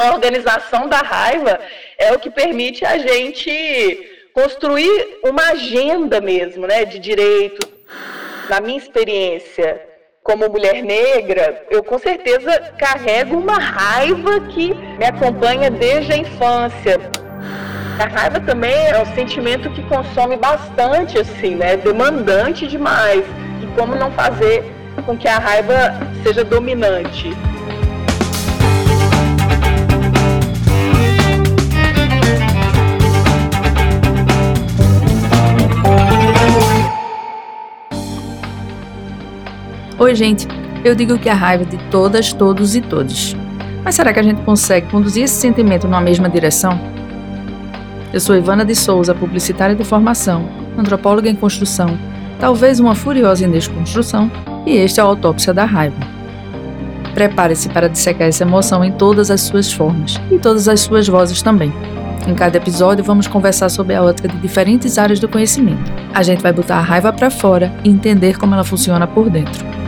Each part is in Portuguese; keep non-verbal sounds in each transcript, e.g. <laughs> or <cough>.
A organização da raiva é o que permite a gente construir uma agenda mesmo, né, de direitos. Na minha experiência como mulher negra, eu com certeza carrego uma raiva que me acompanha desde a infância. A raiva também é um sentimento que consome bastante, assim, né, demandante demais. E como não fazer com que a raiva seja dominante? Oi, gente. Eu digo que a raiva é de todas, todos e todos. Mas será que a gente consegue conduzir esse sentimento numa mesma direção? Eu sou Ivana de Souza, publicitária de formação, antropóloga em construção, talvez uma furiosa em desconstrução, e este é a Autópsia da Raiva. Prepare-se para dissecar essa emoção em todas as suas formas e todas as suas vozes também. Em cada episódio, vamos conversar sobre a ótica de diferentes áreas do conhecimento. A gente vai botar a raiva para fora e entender como ela funciona por dentro.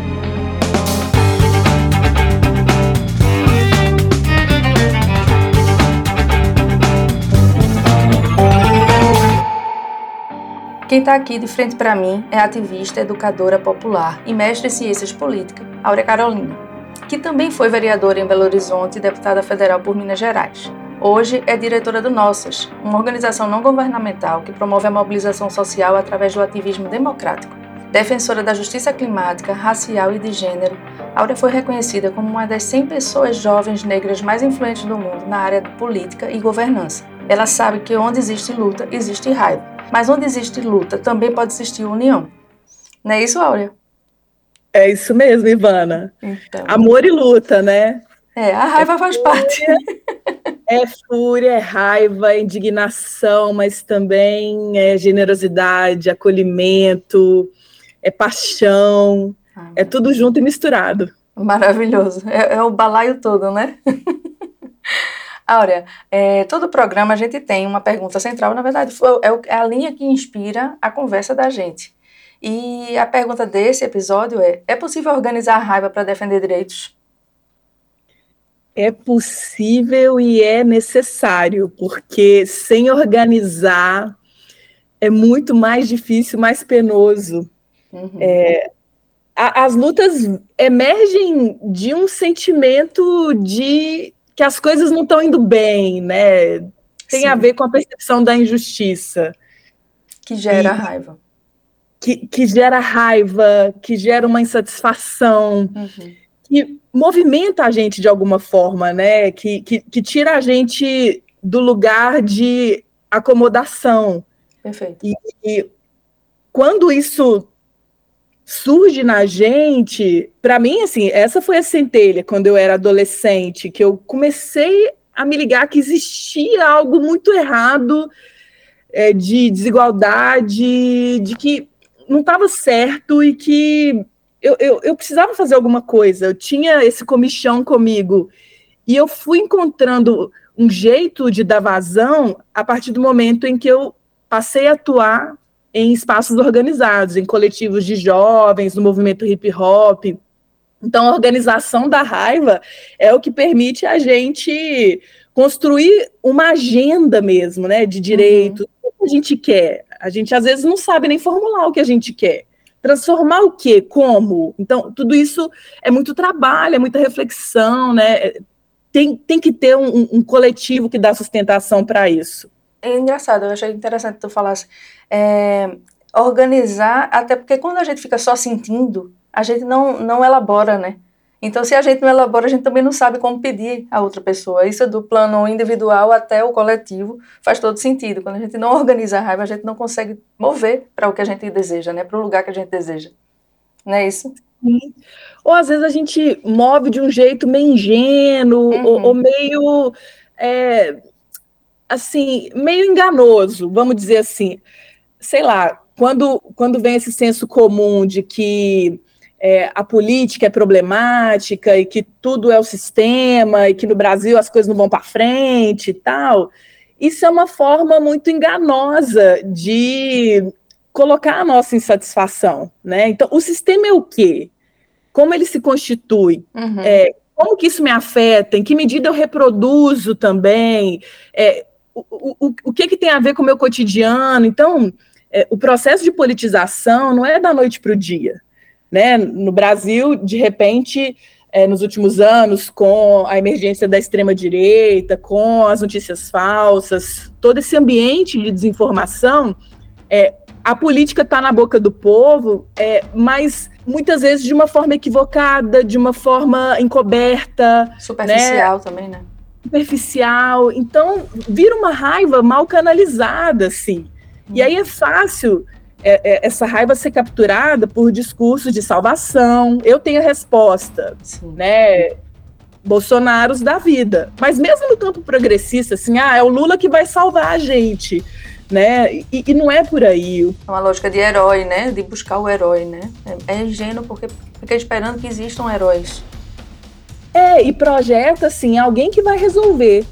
Quem está aqui de frente para mim é ativista, educadora popular e mestre em ciências políticas, Áurea Carolina, que também foi vereadora em Belo Horizonte e deputada federal por Minas Gerais. Hoje é diretora do Nossas, uma organização não governamental que promove a mobilização social através do ativismo democrático. Defensora da justiça climática, racial e de gênero, Áurea foi reconhecida como uma das 100 pessoas jovens negras mais influentes do mundo na área de política e governança. Ela sabe que onde existe luta, existe raiva. Mas onde existe luta, também pode existir união. Não é isso, Áurea? É isso mesmo, Ivana. Então... Amor e luta, né? É, a raiva é faz fúria, parte. É fúria, é raiva, é indignação, mas também é generosidade, acolhimento, é paixão, ah, é tudo junto e misturado. Maravilhoso. É, é o balaio todo, né? <laughs> Áurea, é, todo programa a gente tem uma pergunta central, na verdade, é, é a linha que inspira a conversa da gente. E a pergunta desse episódio é: é possível organizar a raiva para defender direitos? É possível e é necessário, porque sem organizar é muito mais difícil, mais penoso. Uhum. É, a, as lutas emergem de um sentimento de que as coisas não estão indo bem, né? Tem Sim. a ver com a percepção da injustiça. Que gera e, raiva. Que, que gera raiva, que gera uma insatisfação, uhum. que movimenta a gente de alguma forma, né? Que, que, que tira a gente do lugar de acomodação. Perfeito. E, e quando isso surge na gente, para mim, assim, essa foi a centelha quando eu era adolescente, que eu comecei a me ligar que existia algo muito errado é, de desigualdade, de que não estava certo e que eu, eu, eu precisava fazer alguma coisa. Eu tinha esse comichão comigo e eu fui encontrando um jeito de dar vazão a partir do momento em que eu passei a atuar em espaços organizados, em coletivos de jovens, no movimento hip hop. Então, a organização da raiva é o que permite a gente construir uma agenda mesmo, né, de direitos. Uhum. O que a gente quer? A gente às vezes não sabe nem formular o que a gente quer. Transformar o quê? Como? Então, tudo isso é muito trabalho, é muita reflexão, né? Tem, tem que ter um, um coletivo que dá sustentação para isso. É engraçado, eu achei interessante tu falasse. É, organizar, até porque quando a gente fica só sentindo, a gente não, não elabora, né? Então, se a gente não elabora, a gente também não sabe como pedir a outra pessoa. Isso é do plano individual até o coletivo faz todo sentido. Quando a gente não organiza a raiva, a gente não consegue mover para o que a gente deseja, né? Para o lugar que a gente deseja. Não é isso? Sim. Ou às vezes a gente move de um jeito meio ingênuo, uhum. ou, ou, meio. É, assim, meio enganoso, vamos dizer assim. Sei lá, quando, quando vem esse senso comum de que é, a política é problemática e que tudo é o sistema e que no Brasil as coisas não vão para frente e tal, isso é uma forma muito enganosa de colocar a nossa insatisfação, né? Então, o sistema é o quê? Como ele se constitui? Uhum. É, como que isso me afeta, em que medida eu reproduzo também, é, o, o, o que, que tem a ver com o meu cotidiano. Então, é, o processo de politização não é da noite para o dia. Né? No Brasil, de repente, é, nos últimos anos, com a emergência da extrema-direita, com as notícias falsas, todo esse ambiente de desinformação, é, a política está na boca do povo, é, mas muitas vezes de uma forma equivocada, de uma forma encoberta. Superficial né? também, né? Superficial. Então, vira uma raiva mal canalizada, assim. E aí é fácil é, é, essa raiva ser capturada por discursos de salvação. Eu tenho a resposta, Sim. né? Bolsonaros da vida. Mas mesmo no campo progressista, assim, ah, é o Lula que vai salvar a gente né? E, e, não é por aí. É uma lógica de herói, né? De buscar o herói, né? É, é ingênuo porque fica esperando que existam heróis. É, e projeta, assim, alguém que vai resolver.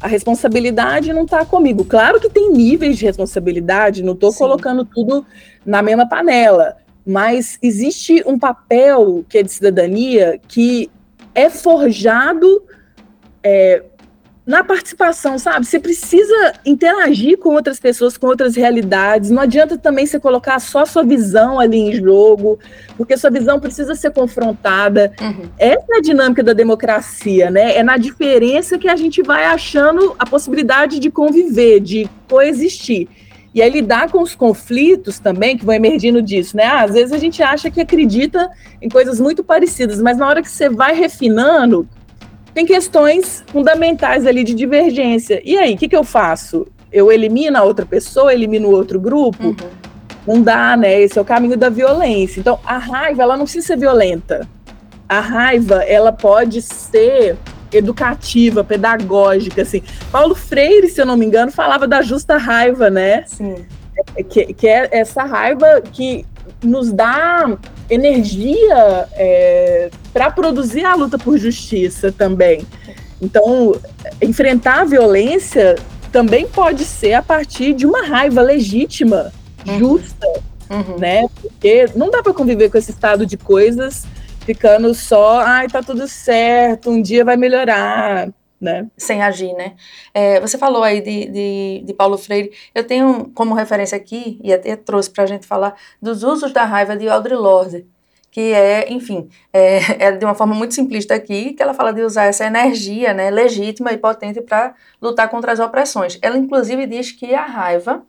A responsabilidade não está comigo. Claro que tem níveis de responsabilidade, não estou colocando tudo na mesma panela, mas existe um papel que é de cidadania que é forjado é, na participação, sabe? Você precisa interagir com outras pessoas, com outras realidades. Não adianta também você colocar só sua visão ali em jogo, porque sua visão precisa ser confrontada. Uhum. Essa é a dinâmica da democracia, né? É na diferença que a gente vai achando a possibilidade de conviver, de coexistir. E aí lidar com os conflitos também, que vão emergindo disso, né? Ah, às vezes a gente acha que acredita em coisas muito parecidas, mas na hora que você vai refinando, tem questões fundamentais ali de divergência. E aí, o que, que eu faço? Eu elimino a outra pessoa, elimino o outro grupo? Uhum. Não dá, né? Esse é o caminho da violência. Então, a raiva, ela não precisa ser violenta. A raiva, ela pode ser educativa, pedagógica, assim. Paulo Freire, se eu não me engano, falava da justa raiva, né? Sim. É, que, que é essa raiva que nos dá energia é, para produzir a luta por justiça também. Então, enfrentar a violência também pode ser a partir de uma raiva legítima, uhum. justa, uhum. né? Porque não dá para conviver com esse estado de coisas ficando só, ai, tá tudo certo, um dia vai melhorar né? Sem agir, né? É, você falou aí de, de, de, Paulo Freire. Eu tenho como referência aqui, e até trouxe para a gente falar, dos usos da raiva de Audre Lorde, que é, enfim, é, <laughs> é, de uma forma muito simplista aqui, que ela fala de usar essa energia né, legítima e potente para lutar contra as opressões. Ela, inclusive, diz que a raiva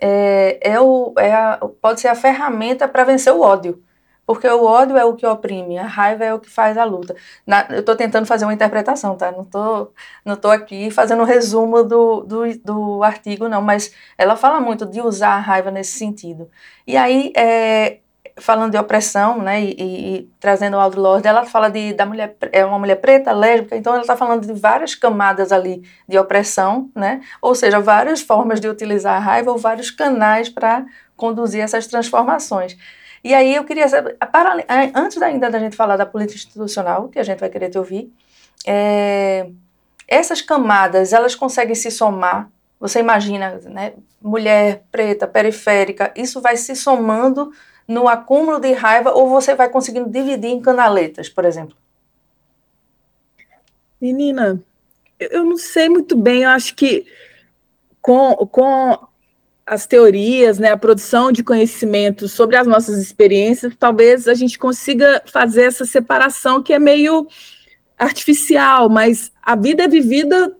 é, é o, é a, pode ser a ferramenta para vencer o ódio. Porque o ódio é o que oprime, a raiva é o que faz a luta. Na, eu estou tentando fazer uma interpretação, tá? Não estou não tô aqui fazendo um resumo do, do, do, artigo, não, mas ela fala muito de usar a raiva nesse sentido. E aí, é, falando de opressão, né, e, e, e trazendo o Aldo Lorde, ela fala de, da mulher, é uma mulher preta, lésbica, então ela está falando de várias camadas ali de opressão, né, ou seja, várias formas de utilizar a raiva ou vários canais para conduzir essas transformações. E aí eu queria saber, para, antes ainda da gente falar da política institucional, que a gente vai querer te ouvir, é, essas camadas, elas conseguem se somar? Você imagina, né, mulher preta, periférica, isso vai se somando no acúmulo de raiva ou você vai conseguindo dividir em canaletas, por exemplo? Menina, eu não sei muito bem, eu acho que com, com as teorias, né, a produção de conhecimento sobre as nossas experiências, talvez a gente consiga fazer essa separação que é meio artificial, mas a vida é vivida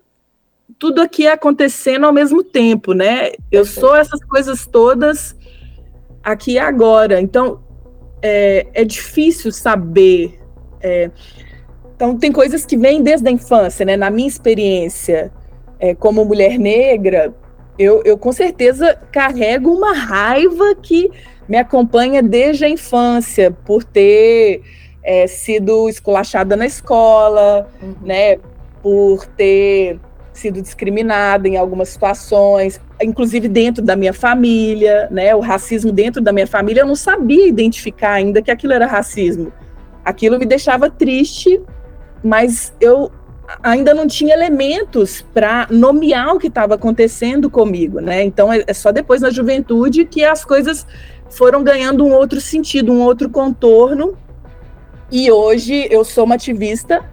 tudo aqui acontecendo ao mesmo tempo, né? Eu sou essas coisas todas aqui e agora. Então é, é difícil saber. É, então tem coisas que vêm desde a infância, né? Na minha experiência é, como mulher negra, eu, eu com certeza carrego uma raiva que me acompanha desde a infância, por ter é, sido esculachada na escola, uhum. né, por ter sido discriminada em algumas situações, inclusive dentro da minha família, né, o racismo dentro da minha família, eu não sabia identificar ainda que aquilo era racismo. Aquilo me deixava triste, mas eu ainda não tinha elementos para nomear o que estava acontecendo comigo, né? Então é, é, só depois na juventude que as coisas foram ganhando um outro sentido, um outro contorno. E hoje eu sou uma ativista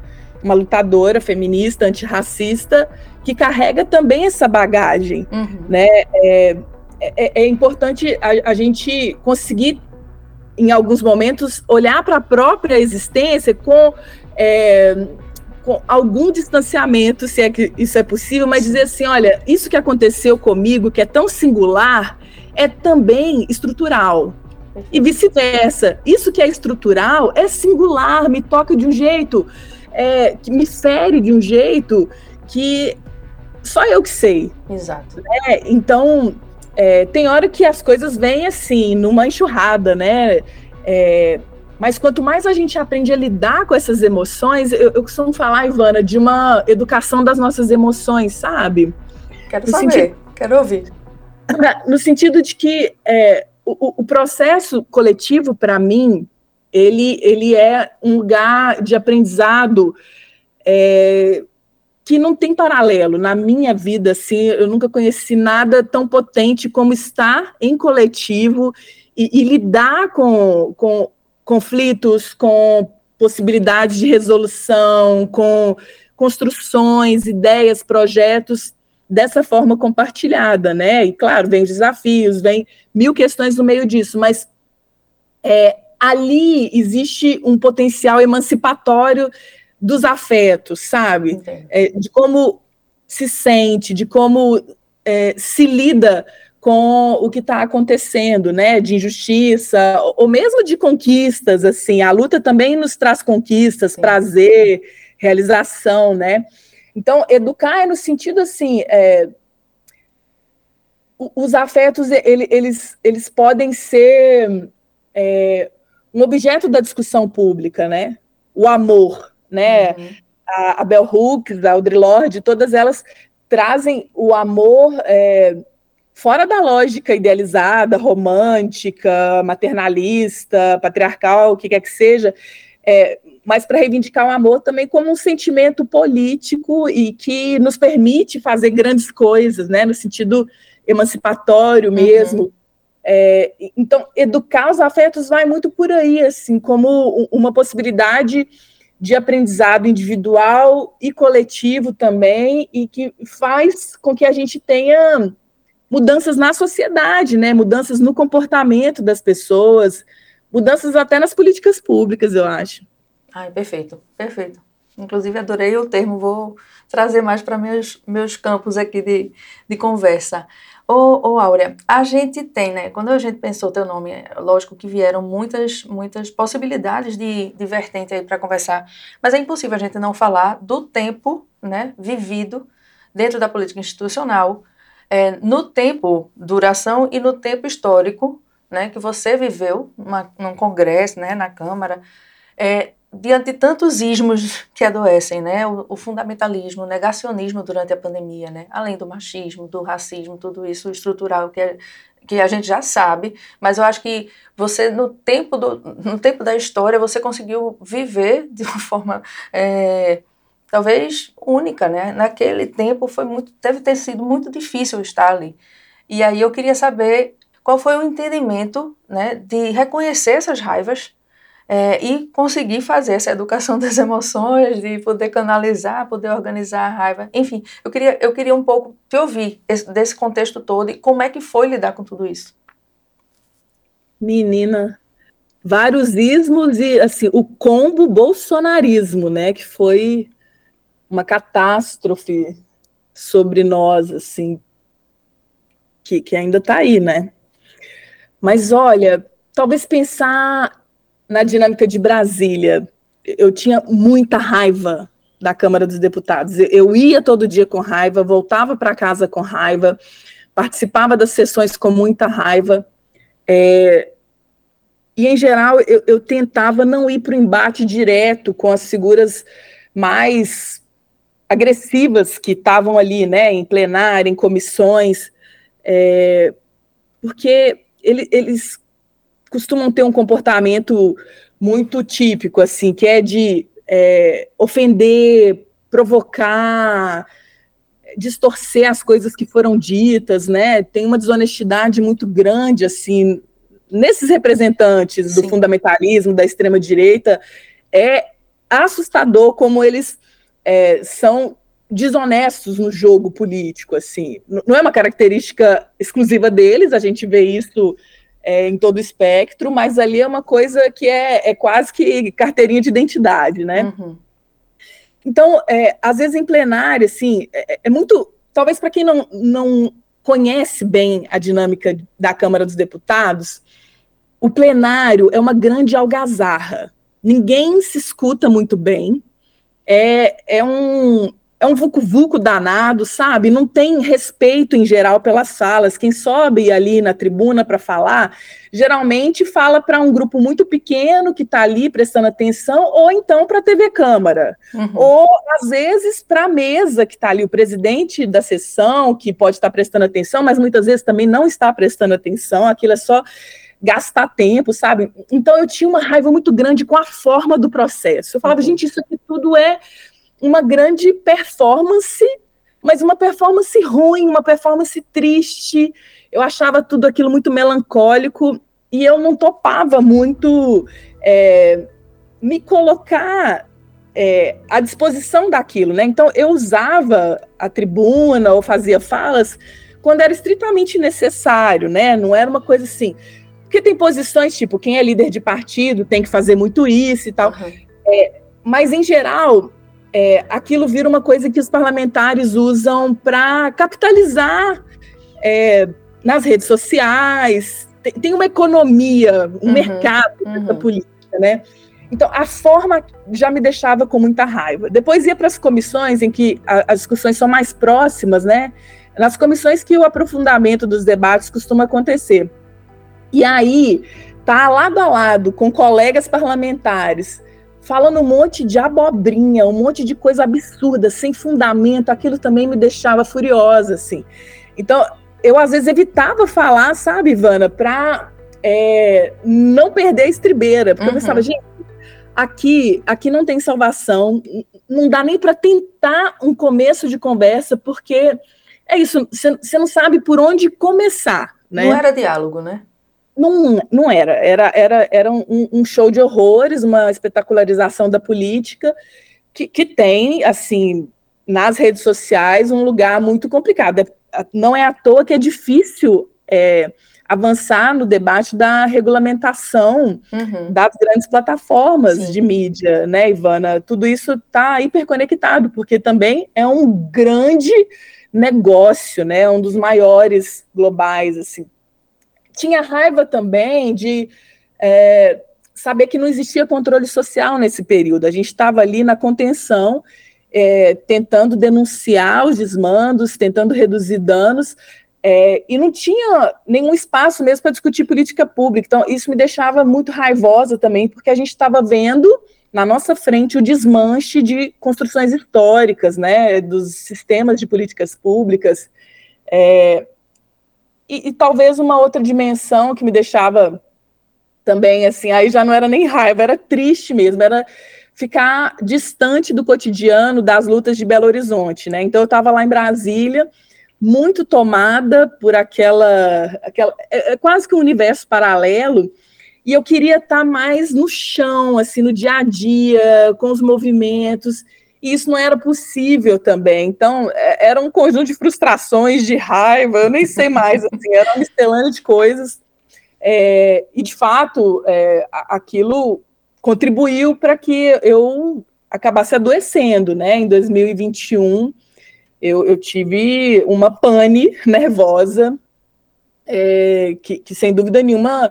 uma lutadora feminista, antirracista, que carrega também essa bagagem, uhum. né? É, é, é importante a, a, gente conseguir, em alguns momentos, olhar para a própria existência com, é, com algum distanciamento, se é que isso é possível, mas dizer assim, olha, isso que aconteceu comigo, que é tão singular, é também estrutural. E vice-versa. Isso que é estrutural é singular, me toca de um jeito, é, que me fere de um jeito que só eu que sei. Exato. Né? Então, é, tem hora que as coisas vêm assim, numa enxurrada, né? É, mas quanto mais a gente aprende a lidar com essas emoções, eu, eu costumo falar, Ivana, de uma educação das nossas emoções, sabe? Quero no saber, sentido, quero ouvir. No sentido de que é, o, o processo coletivo, para mim, ele, ele é um lugar de aprendizado é, que não tem paralelo na minha vida, assim, eu nunca conheci nada tão potente como estar em coletivo e, e lidar com, com conflitos, com possibilidades de resolução, com construções, ideias, projetos dessa forma compartilhada, né? E claro, vem os desafios, vem mil questões no meio disso, mas é, ali existe um potencial emancipatório dos afetos, sabe? É, de como se sente, de como é, se lida com o que está acontecendo, né? De injustiça, ou mesmo de conquistas, assim. A luta também nos traz conquistas, Sim. prazer, realização, né? Então, educar é no sentido assim. É, os afetos eles, eles podem ser é, um objeto da discussão pública, né? O amor, né? Uhum. A, a Bell Hooks, a Audre Lorde, todas elas trazem o amor é, fora da lógica idealizada, romântica, maternalista, patriarcal, o que quer que seja, é, mas para reivindicar o amor também como um sentimento político e que nos permite fazer grandes coisas, né, no sentido emancipatório uhum. mesmo. Uhum. É, então, educar os afetos vai muito por aí, assim, como uma possibilidade de aprendizado individual e coletivo também, e que faz com que a gente tenha mudanças na sociedade, né? Mudanças no comportamento das pessoas, mudanças até nas políticas públicas, eu acho. Ai, perfeito, perfeito. Inclusive, adorei o termo, vou trazer mais para meus, meus campos aqui de, de conversa. Ô, ô, Áurea, a gente tem, né? Quando a gente pensou teu nome, lógico que vieram muitas, muitas possibilidades de, de vertente aí para conversar, mas é impossível a gente não falar do tempo, né, vivido dentro da política institucional, é, no tempo duração e no tempo histórico, né, que você viveu numa, num congresso, né, na Câmara, é, diante de tantos ismos <laughs> que adoecem, né? O, o, fundamentalismo, o negacionismo durante a pandemia, né? Além do machismo, do racismo, tudo isso estrutural que, é, que a gente já sabe, mas eu acho que você, no tempo, do, no tempo da história, você conseguiu viver de uma forma. É, talvez única, né? Naquele tempo foi muito, deve ter sido muito difícil estar ali. E aí eu queria saber qual foi o entendimento, né, de reconhecer essas raivas é, e conseguir fazer essa educação <laughs> das emoções, de poder canalizar, poder organizar a raiva. Enfim, eu queria, eu queria um pouco te ouvir esse, desse contexto todo e como é que foi lidar com tudo isso. Menina, vários ismos e assim o combo bolsonarismo, né, que foi uma catástrofe sobre nós, assim, que, que ainda está aí, né? Mas olha, talvez pensar na dinâmica de Brasília, eu tinha muita raiva da Câmara dos Deputados. Eu ia todo dia com raiva, voltava para casa com raiva, participava das sessões com muita raiva. É, e, em geral, eu, eu tentava não ir para o embate direto com as figuras mais agressivas que estavam ali, né, em plenário, em comissões, é, porque ele, eles costumam ter um comportamento muito típico, assim, que é de é, ofender, provocar, distorcer as coisas que foram ditas, né? Tem uma desonestidade muito grande, assim, nesses representantes do Sim. fundamentalismo, da extrema direita, é assustador como eles é, são desonestos no jogo político, assim. Não é uma característica exclusiva deles, a gente vê isso é, em todo o espectro, mas ali é uma coisa que é, é quase que carteirinha de identidade, né? Uhum. Então, é, às vezes em plenário, assim, é, é muito. Talvez para quem não, não conhece bem a dinâmica da Câmara dos Deputados, o plenário é uma grande algazarra. Ninguém se escuta muito bem. É, é um, é um vucu-vucu danado, sabe? Não tem respeito em geral pelas salas. Quem sobe ali na tribuna para falar, geralmente fala para um grupo muito pequeno que está ali prestando atenção, ou então para a TV Câmara, uhum. ou às vezes para a mesa que está ali, o presidente da sessão, que pode estar tá prestando atenção, mas muitas vezes também não está prestando atenção, aquilo é só gastar tempo, sabe? Então eu tinha uma raiva muito grande com a forma do processo. Eu falava, uhum. gente, isso aqui tudo é uma grande performance, mas uma performance ruim, uma performance triste. Eu achava tudo aquilo muito melancólico e eu não topava muito é, me colocar é, à disposição daquilo, né? Então eu usava a tribuna ou fazia falas quando era estritamente necessário, né? Não era uma coisa assim. Porque tem posições tipo quem é líder de partido tem que fazer muito isso e tal. Uhum. É, mas em geral é, aquilo vira uma coisa que os parlamentares usam para capitalizar é, nas redes sociais. Tem, tem, uma economia, um uhum, mercado uhum. política, né? Então, a forma já me deixava com muita raiva. Depois ia para as comissões em que a, as discussões são mais próximas, né? Nas comissões que o aprofundamento dos debates costuma acontecer. E aí, tá lado a lado com colegas parlamentares falando um monte de abobrinha, um monte de coisa absurda, sem fundamento, aquilo também me deixava furiosa, assim. Então, eu às vezes evitava falar, sabe, Ivana, para é, não perder a estribeira, porque uhum. eu pensava, gente, aqui, aqui não tem salvação, não dá nem para tentar um começo de conversa, porque é isso, você não sabe por onde começar, né? Não era diálogo, né? Não, não era. Era, era, era um, um, show de horrores, uma espetacularização da política, que, que tem, assim, nas redes sociais, um lugar muito complicado. É, não é à toa que é difícil é, avançar no debate da regulamentação uhum. das grandes plataformas Sim. de mídia, né, Ivana? Tudo isso está hiperconectado, porque também é um grande negócio, né? Um dos maiores globais, assim tinha raiva também de é, saber que não existia controle social nesse período. A gente estava ali na contenção, é, tentando denunciar os desmandos, tentando reduzir danos, é, e não tinha nenhum espaço mesmo para discutir política pública. Então, isso me deixava muito raivosa também, porque a gente estava vendo na nossa frente o desmanche de construções históricas, né, dos sistemas de políticas públicas. É, e, e, talvez uma outra dimensão que me deixava também assim, aí já não era nem raiva, era triste mesmo, era ficar distante do cotidiano das lutas de Belo Horizonte, né? Então eu estava lá em Brasília, muito tomada por aquela, aquela é, é quase que um universo paralelo, e eu queria estar tá mais no chão, assim, no dia a dia, com os movimentos e isso não era possível também. Então, é, era um conjunto de frustrações, de raiva, eu nem sei mais, <laughs> assim, era uma miscelânea de coisas. É, e, de fato, é, aquilo contribuiu para que eu acabasse adoecendo, né? Em 2021, eu, eu tive uma pane <laughs> nervosa, é, que, que, sem dúvida nenhuma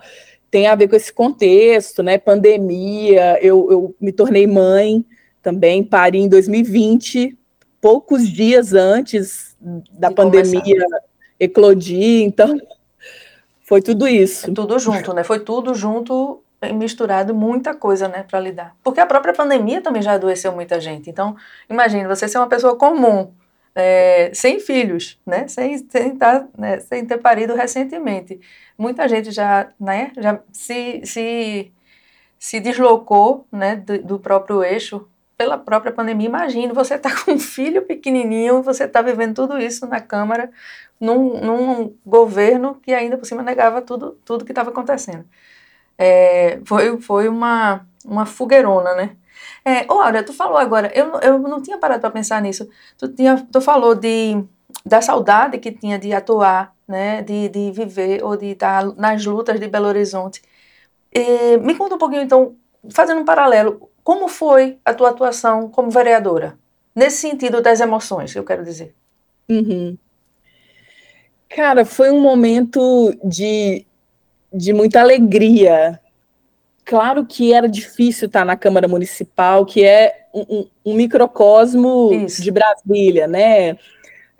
tem a ver com esse contexto, né? Pandemia, eu, eu me tornei mãe, também parei em 2020, poucos dias antes da e pandemia começar. eclodir, então foi tudo isso. É tudo junto, né? Foi tudo junto misturado, muita coisa, né, para lidar. Porque a própria pandemia também já adoeceu muita gente. Então, imagine você ser uma pessoa comum, é, sem filhos, né, sem, sem, tá, né, sem ter parido recentemente. Muita gente já, né, já se, se, se deslocou, né, do, do próprio eixo pela própria pandemia. Imagine, você está <laughs> com um filho pequenininho, você está vivendo tudo isso na Câmara, num, num, governo que ainda por cima negava tudo, tudo que estava acontecendo. É, foi foi uma, uma fogueirona, né? É, ô, tu falou agora, eu, eu não tinha parado para pensar nisso. Tu, tinha, tu falou de, da saudade que tinha de atuar, né, de, de viver ou de estar nas lutas de Belo Horizonte. E, me conta um pouquinho, então, fazendo um paralelo, como foi a tua atuação como vereadora? Nesse sentido das emoções, eu quero dizer. Uhum. Cara, foi um momento de, de muita alegria. Claro que era difícil estar na Câmara Municipal, que é um, um microcosmo Isso. de Brasília, né?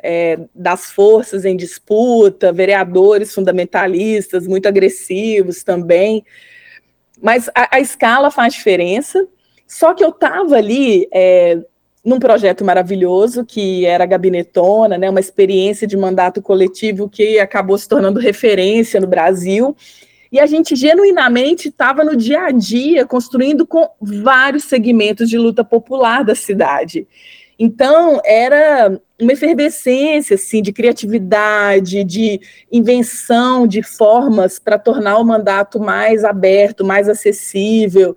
É, das forças em disputa, vereadores fundamentalistas, muito agressivos também. Mas a, a escala faz diferença. Só que eu estava ali é, num projeto maravilhoso que era Gabinetona, né, uma experiência de mandato coletivo que acabou se tornando referência no Brasil. E a gente genuinamente estava no dia a dia construindo com vários segmentos de luta popular da cidade. Então, era uma efervescência assim, de criatividade, de invenção de formas para tornar o mandato mais aberto, mais acessível.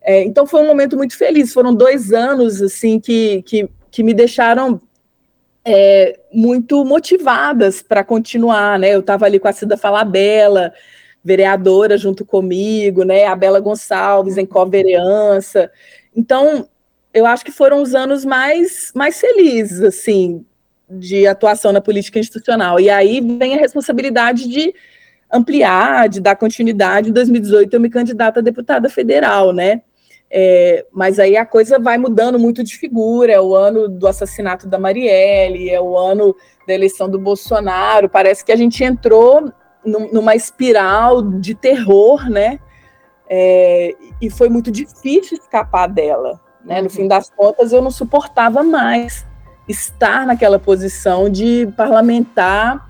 É, então foi um momento muito feliz. Foram dois anos assim que, que, que me deixaram é, muito motivadas para continuar, né? Eu estava ali com a Cida Falabella, vereadora junto comigo, né? A Bela Gonçalves em co-vereança. Então, eu acho que foram os anos mais, mais felizes, assim, de atuação na política institucional. E aí vem a responsabilidade de ampliar, de dar continuidade. Em 2018 eu me candidato a deputada federal, né? É, mas aí a coisa vai mudando muito de figura. É o ano do assassinato da Marielle, é o ano da eleição do Bolsonaro. Parece que a gente entrou num, numa espiral de terror, né? É, e foi muito difícil escapar dela. Né? No fim das contas, eu não suportava mais estar naquela posição de parlamentar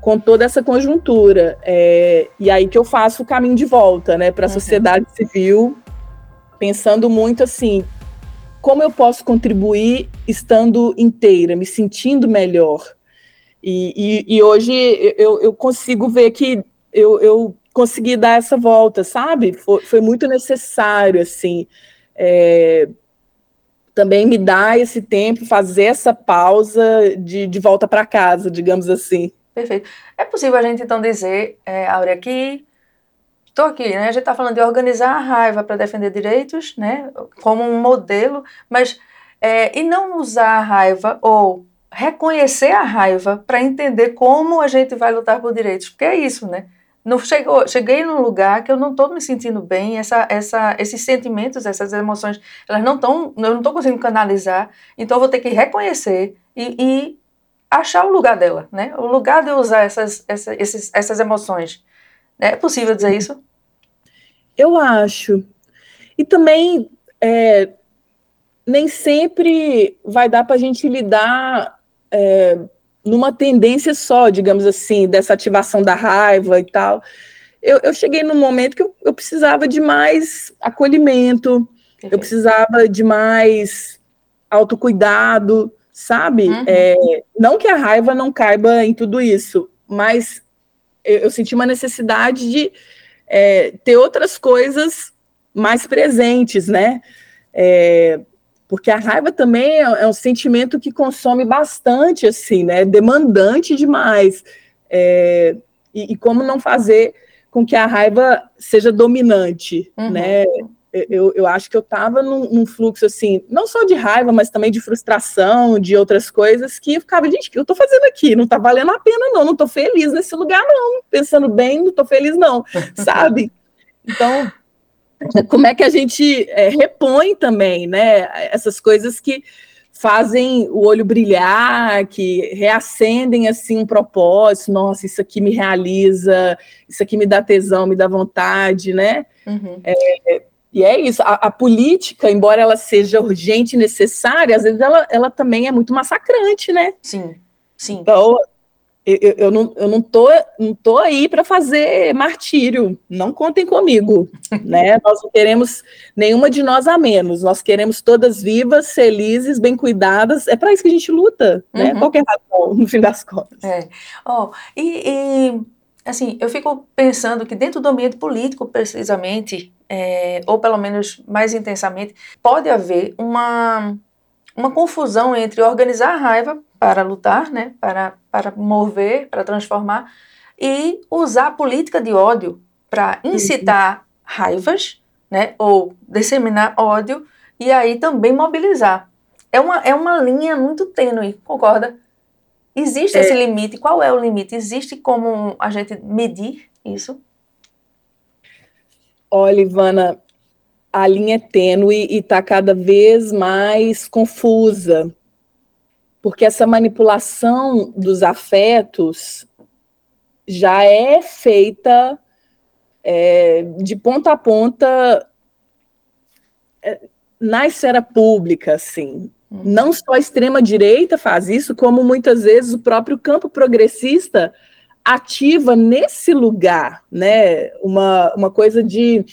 com toda essa conjuntura. É, e aí que eu faço o caminho de volta né, para a uhum. sociedade civil pensando muito assim, como eu posso contribuir estando inteira, me sentindo melhor. E, e, e hoje eu, eu, consigo ver que eu, eu, consegui dar essa volta, sabe? Foi, foi muito necessário, assim, é, também me dar esse tempo, fazer essa pausa de, de volta para casa, digamos assim. Perfeito. É possível a gente, então, dizer, é, Áurea, que Estou aqui, né? A gente está falando de organizar a raiva para defender direitos, né? Como um modelo, mas é, e não usar a raiva ou reconhecer a raiva para entender como a gente vai lutar por direitos, porque é isso, né? Não chegou, cheguei num lugar que eu não estou me sentindo bem, essa, essa, esses sentimentos, essas emoções, elas não estão, eu não estou conseguindo canalizar, então eu vou ter que reconhecer e, e, achar o lugar dela, né? O lugar de usar essas, essa, esses, essas emoções. É possível dizer isso? Eu acho. E também é, nem sempre vai dar para a gente lidar é, numa tendência só, digamos assim, dessa ativação da raiva e tal. Eu, eu cheguei num momento que eu, eu precisava de mais acolhimento, eu precisava de mais autocuidado, sabe? Uhum. É, não que a raiva não caiba em tudo isso, mas eu, eu senti uma necessidade de é, ter outras coisas mais presentes, né? É, porque a raiva também é, é, um sentimento que consome bastante, assim, né? Demandante demais. É, e, e, como não fazer com que a raiva seja dominante, uhum. né? eu, eu acho que eu estava num, num, fluxo assim, não só de raiva, mas também de frustração, de outras coisas, que eu ficava, gente, o que eu estou fazendo aqui? Não está valendo a pena, não, não estou feliz nesse lugar, não. Pensando bem, não estou feliz, não, <laughs> sabe? Então, como é que a gente é, repõe também, né? Essas coisas que fazem o olho brilhar, que reacendem assim um propósito, nossa, isso aqui me realiza, isso aqui me dá tesão, me dá vontade, né? Uhum. É, e é isso, a, a, política, embora ela seja urgente e necessária, às vezes ela, ela também é muito massacrante, né? Sim, sim. Então, eu, eu, eu não, eu não, tô, não tô aí para fazer martírio, não contem comigo, <laughs> né? Nós não queremos nenhuma de nós a menos, nós queremos todas vivas, felizes, bem cuidadas, é para isso que a gente luta, né? Uhum. Qualquer razão, no fim das contas. É. Oh, e, e assim, eu fico pensando que dentro do ambiente político, precisamente, é, ou pelo menos mais intensamente, pode haver uma, uma confusão entre organizar a raiva para lutar, né, para, para mover, para transformar, e usar a política de ódio para incitar raivas, né, ou disseminar ódio, e aí também mobilizar. É uma, é uma linha muito tênue, concorda? Existe é. esse limite? Qual é o limite? Existe como a gente medir isso? Olha, Ivana, a linha é tênue e está cada vez mais confusa, porque essa manipulação dos afetos já é feita é, de ponta a ponta é, na esfera pública, assim. Uhum. Não só a extrema-direita faz isso, como muitas vezes o próprio campo progressista ativa nesse lugar, né? Uma, uma coisa de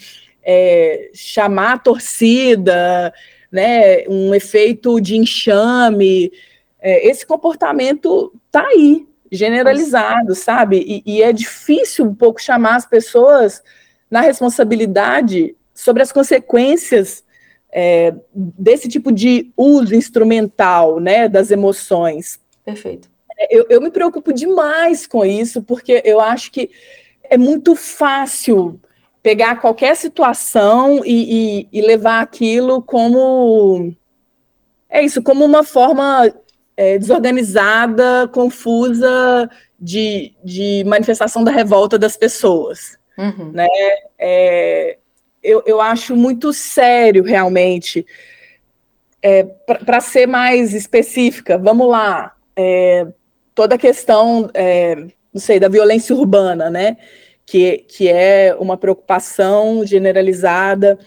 é, chamar a torcida, né? Um efeito de enxame. É, esse comportamento está aí, generalizado, sabe? E, e é difícil um pouco chamar as pessoas na responsabilidade sobre as consequências é, desse tipo de uso instrumental, né, das emoções. Perfeito. Eu, eu me preocupo demais com isso, porque eu acho que é muito fácil pegar qualquer situação e, e, e, levar aquilo como é isso, como uma forma é, desorganizada, confusa de, de manifestação da revolta das pessoas. Uhum. Né? É, eu, eu acho muito sério, realmente. É, Para ser mais específica, vamos lá. É, toda a questão, é, não sei, da violência urbana, né? Que, que é uma preocupação generalizada.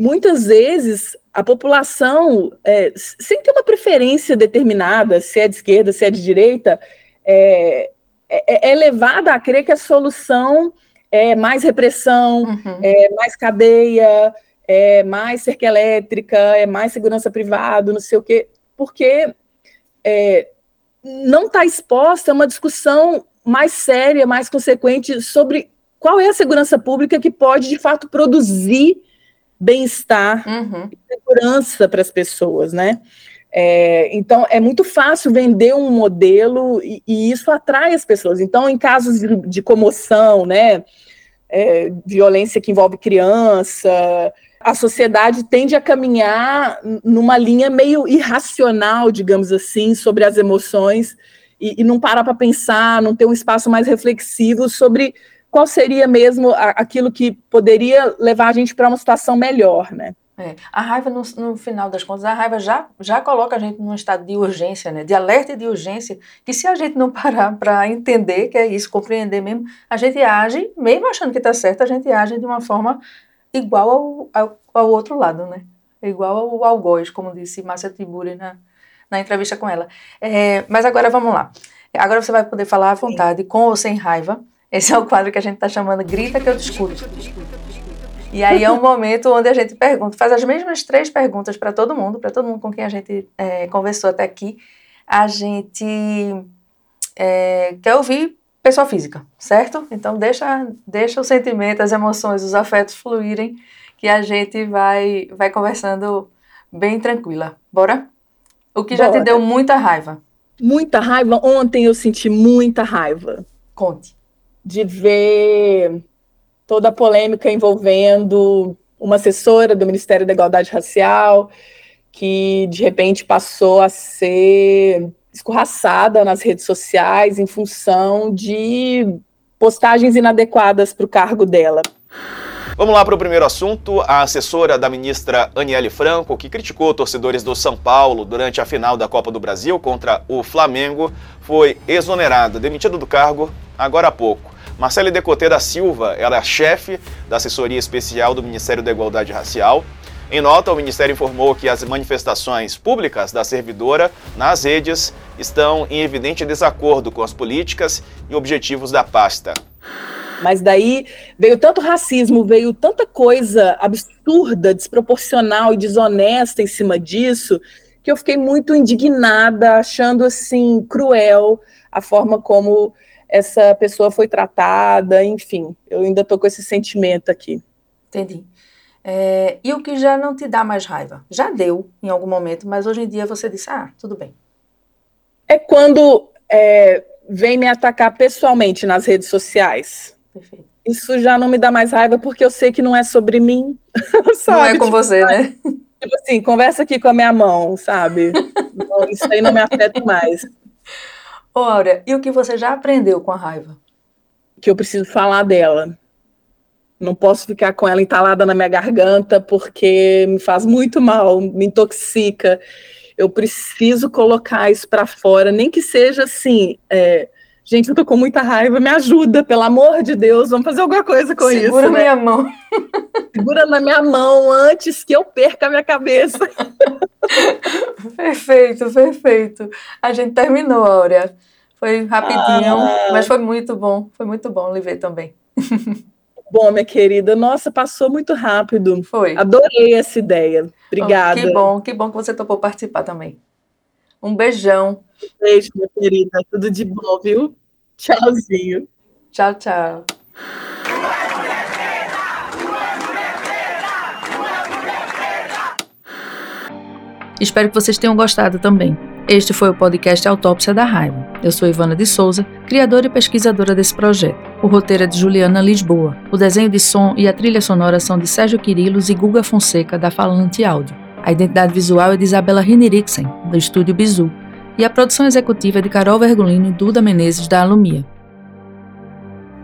Muitas vezes a população, é, sem ter uma preferência determinada, se é de esquerda, se é de direita, é, é, é levada a crer que a solução é mais repressão, uhum. é mais cadeia, é mais cerca elétrica, é mais segurança privada, não sei o quê, porque é, não está exposta a uma discussão mais séria, mais consequente sobre qual é a segurança pública que pode, de fato, produzir bem-estar uhum. e segurança para as pessoas, né? É, então, é muito fácil vender um modelo e, e, isso atrai as pessoas. Então, em casos de, de comoção, né, é, violência que envolve criança, a sociedade tende a caminhar numa linha meio irracional, digamos assim, sobre as emoções e, e não parar para pensar, não ter um espaço mais reflexivo sobre qual seria mesmo aquilo que poderia levar a gente para uma situação melhor, né? É. A raiva, no, no, final das contas, a raiva já, já coloca a gente num estado de urgência, né? de alerta e de urgência, que se a gente não parar para entender que é isso, compreender mesmo, a gente age, mesmo achando que está certo, a gente age de uma forma igual ao, ao, ao outro lado, né? Igual ao algoz, como disse Márcia Tiburi na, na entrevista com ela. É, mas agora vamos lá. Agora você vai poder falar à vontade, com ou sem raiva. Esse é o quadro que a gente está chamando Grita que eu discuto. E aí é um momento onde a gente pergunta, faz as mesmas três perguntas para todo mundo, para todo mundo com quem a gente é, conversou até aqui. A gente é, quer ouvir pessoa física, certo? Então deixa, deixa o sentimento, as emoções, os afetos fluírem, que a gente vai, vai conversando bem tranquila. Bora? O que Bora. já te deu muita raiva? Muita raiva? Ontem eu senti muita raiva. Conte. De ver toda a polêmica envolvendo uma assessora do Ministério da Igualdade Racial, que de repente passou a ser escorraçada nas redes sociais em função de postagens inadequadas para o cargo dela. Vamos lá para o primeiro assunto. A assessora da ministra Aniele Franco, que criticou torcedores do São Paulo durante a final da Copa do Brasil contra o Flamengo, foi exonerada, demitida do cargo agora há pouco. Marcele Decoté da Silva era chefe da assessoria especial do Ministério da Igualdade Racial. Em nota, o Ministério informou que as manifestações públicas da servidora nas redes estão em evidente desacordo com as políticas e objetivos da pasta. Mas daí veio tanto racismo, veio tanta coisa absurda, desproporcional e desonesta em cima disso, que eu fiquei muito indignada, achando assim cruel a forma como essa pessoa foi tratada, enfim, eu ainda tô com esse sentimento aqui. Entendi. É, e o que já não te dá mais raiva? Já deu em algum momento, mas hoje em dia você disse, ah, tudo bem. É quando é, vem me atacar pessoalmente nas redes sociais. Perfeito. Isso já não me dá mais raiva porque eu sei que não é sobre mim. <laughs> Não é com tipo, você, né? Tipo assim, conversa aqui com a minha mão, sabe? não, isso aí não me afeta mais. Ora, e o que você já aprendeu com a raiva? Que eu preciso falar dela. Não posso ficar com ela entalada na minha garganta porque me faz muito mal, me intoxica. Eu preciso colocar isso para fora, nem que seja assim. É, gente, eu tô com muita raiva, me ajuda, pelo amor de Deus, vamos fazer alguma coisa com Segura isso. Segura né? minha mão. Segura na minha mão antes que eu perca a minha cabeça. <laughs> perfeito, perfeito. A gente terminou, Áurea. Foi rapidinho, ah. mas foi muito bom. Foi muito bom lhe ver também. <laughs> Bom, minha querida, nossa, passou muito rápido. Foi. Adorei essa ideia. Obrigada. Que bom, que bom que você topou participar também. Um beijão. Beijo, minha querida. Tudo de bom, viu? Tchauzinho. Tchau, tchau. Espero que vocês tenham gostado também. Este foi o podcast Autópsia da Raiva. Eu sou Ivana de Souza, criadora e pesquisadora desse projeto. O roteiro é de Juliana Lisboa. O desenho de som e a trilha sonora são de Sérgio Quirilos e Guga Fonseca, da Falante Áudio. A identidade visual é de Isabela Rinirixen, do estúdio Bizu. E a produção executiva é de Carol Vergolino e Duda Menezes, da Alumia.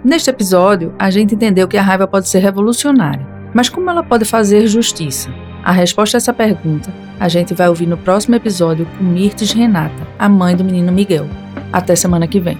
Neste episódio, a gente entendeu que a raiva pode ser revolucionária, mas como ela pode fazer justiça? A resposta a essa pergunta a gente vai ouvir no próximo episódio com Mirtes Renata, a mãe do menino Miguel. Até semana que vem.